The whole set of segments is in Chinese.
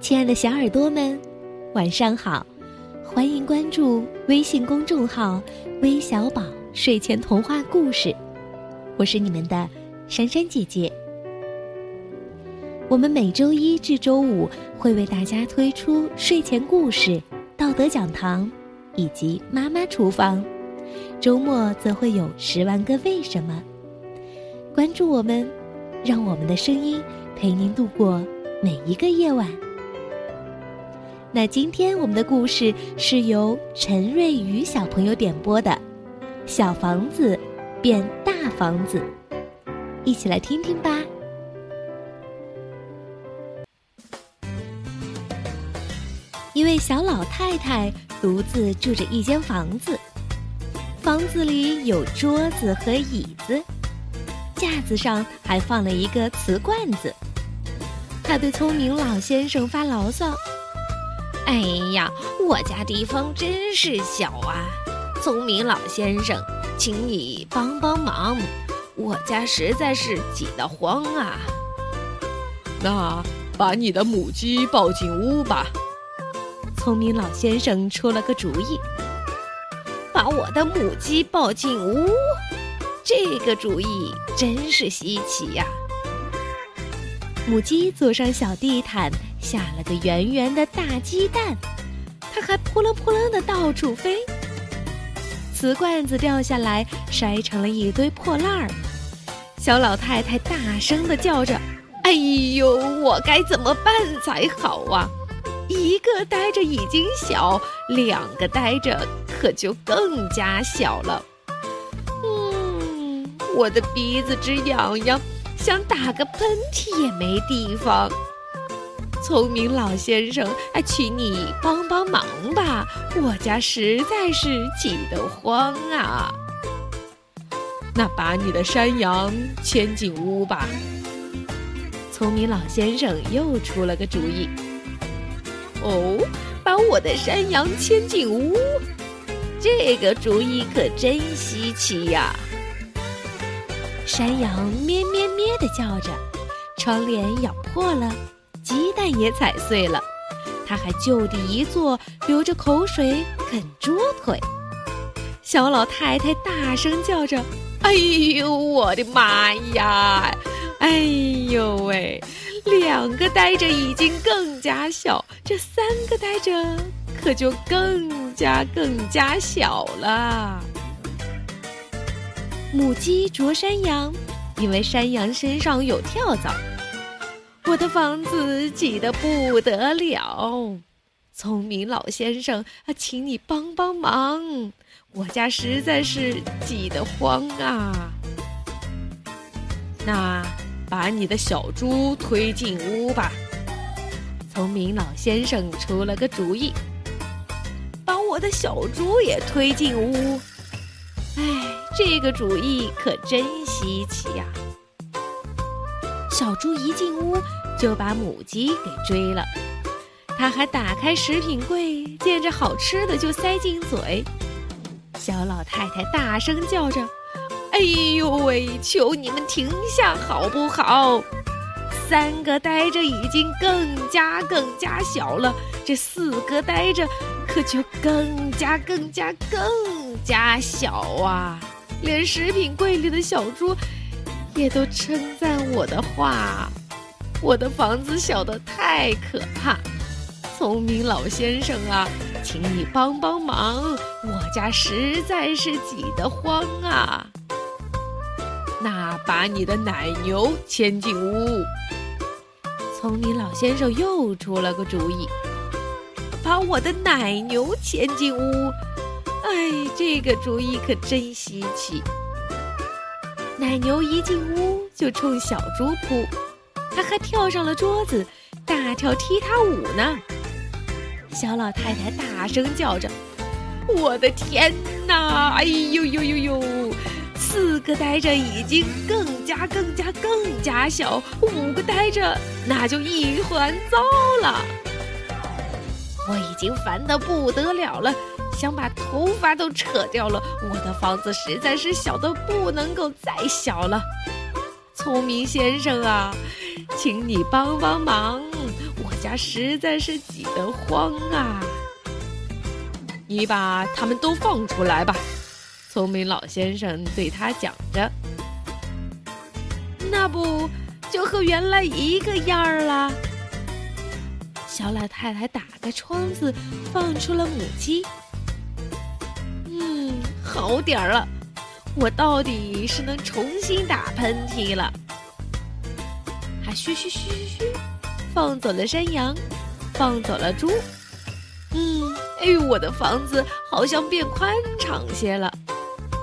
亲爱的小耳朵们，晚上好！欢迎关注微信公众号“微小宝睡前童话故事”，我是你们的珊珊姐姐。我们每周一至周五会为大家推出睡前故事、道德讲堂以及妈妈厨房，周末则会有十万个为什么。关注我们，让我们的声音陪您度过每一个夜晚。那今天我们的故事是由陈瑞宇小朋友点播的，《小房子变大房子》，一起来听听吧。一位小老太太独自住着一间房子，房子里有桌子和椅子，架子上还放了一个瓷罐子。她对聪明老先生发牢骚。哎呀，我家地方真是小啊！聪明老先生，请你帮帮忙，我家实在是挤得慌啊。那把你的母鸡抱进屋吧。聪明老先生出了个主意，把我的母鸡抱进屋，这个主意真是稀奇呀。母鸡坐上小地毯。下了个圆圆的大鸡蛋，它还扑棱扑棱的到处飞。瓷罐子掉下来，摔成了一堆破烂儿。小老太太大声的叫着：“哎呦，我该怎么办才好啊？一个呆着已经小，两个呆着可就更加小了。嗯，我的鼻子直痒痒，想打个喷嚏也没地方。”聪明老先生，哎，请你帮帮忙吧！我家实在是挤得慌啊。那把你的山羊牵进屋吧。聪明老先生又出了个主意。哦，把我的山羊牵进屋，这个主意可真稀奇呀！山羊咩咩咩的叫着，窗帘咬破了。鸡蛋也踩碎了，他还就地一坐，流着口水啃桌腿。小老太太大声叫着：“哎呦，我的妈呀！哎呦喂，两个呆着已经更加小，这三个呆着可就更加更加小了。”母鸡啄山羊，因为山羊身上有跳蚤。我的房子挤得不得了，聪明老先生啊，请你帮帮忙，我家实在是挤得慌啊。那把你的小猪推进屋吧。聪明老先生出了个主意，把我的小猪也推进屋。哎，这个主意可真稀奇呀。小猪一进屋，就把母鸡给追了。他还打开食品柜，见着好吃的就塞进嘴。小老太太大声叫着：“哎呦喂！求你们停下好不好？三个呆着已经更加更加小了，这四个呆着可就更加更加更加小啊！连食品柜里的小猪。”也都称赞我的话，我的房子小得太可怕。聪明老先生啊，请你帮帮忙，我家实在是挤得慌啊。那把你的奶牛牵进屋。聪明老先生又出了个主意，把我的奶牛牵进屋。哎，这个主意可真稀奇。奶牛一进屋就冲小猪扑，他还跳上了桌子，大跳踢踏舞呢。小老太太大声叫着：“我的天哪！哎呦呦呦呦！四个呆着已经更加更加更加小，五个呆着那就一团糟了。我已经烦得不得了了。”想把头发都扯掉了，我的房子实在是小的不能够再小了。聪明先生啊，请你帮帮忙，我家实在是挤得慌啊！你把他们都放出来吧。聪明老先生对他讲着：“那不就和原来一个样儿了？”小老太太打开窗子，放出了母鸡。嗯，好点儿了，我到底是能重新打喷嚏了。嘘嘘嘘嘘嘘，放走了山羊，放走了猪。嗯，哎呦，我的房子好像变宽敞些了。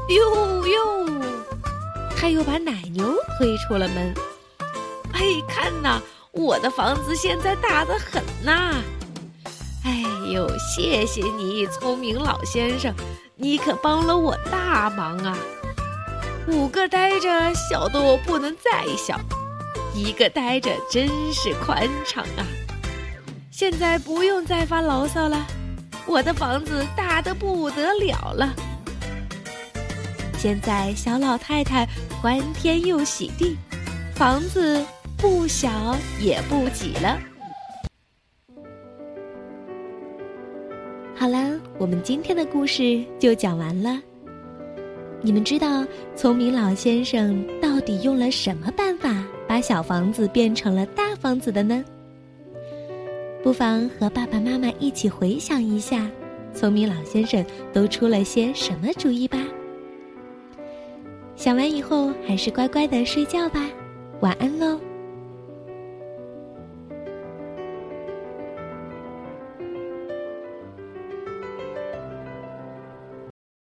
哟哟，他又把奶牛推出了门。哎，看呐，我的房子现在大得很呐！哎呦，谢谢你，聪明老先生，你可帮了我大忙啊！五个呆着小的我不能再小，一个呆着真是宽敞啊！现在不用再发牢骚了，我的房子大得不得了了。现在小老太太欢天又喜地，房子不小也不挤了。好了，我们今天的故事就讲完了。你们知道聪明老先生到底用了什么办法把小房子变成了大房子的呢？不妨和爸爸妈妈一起回想一下，聪明老先生都出了些什么主意吧。想完以后，还是乖乖的睡觉吧，晚安喽。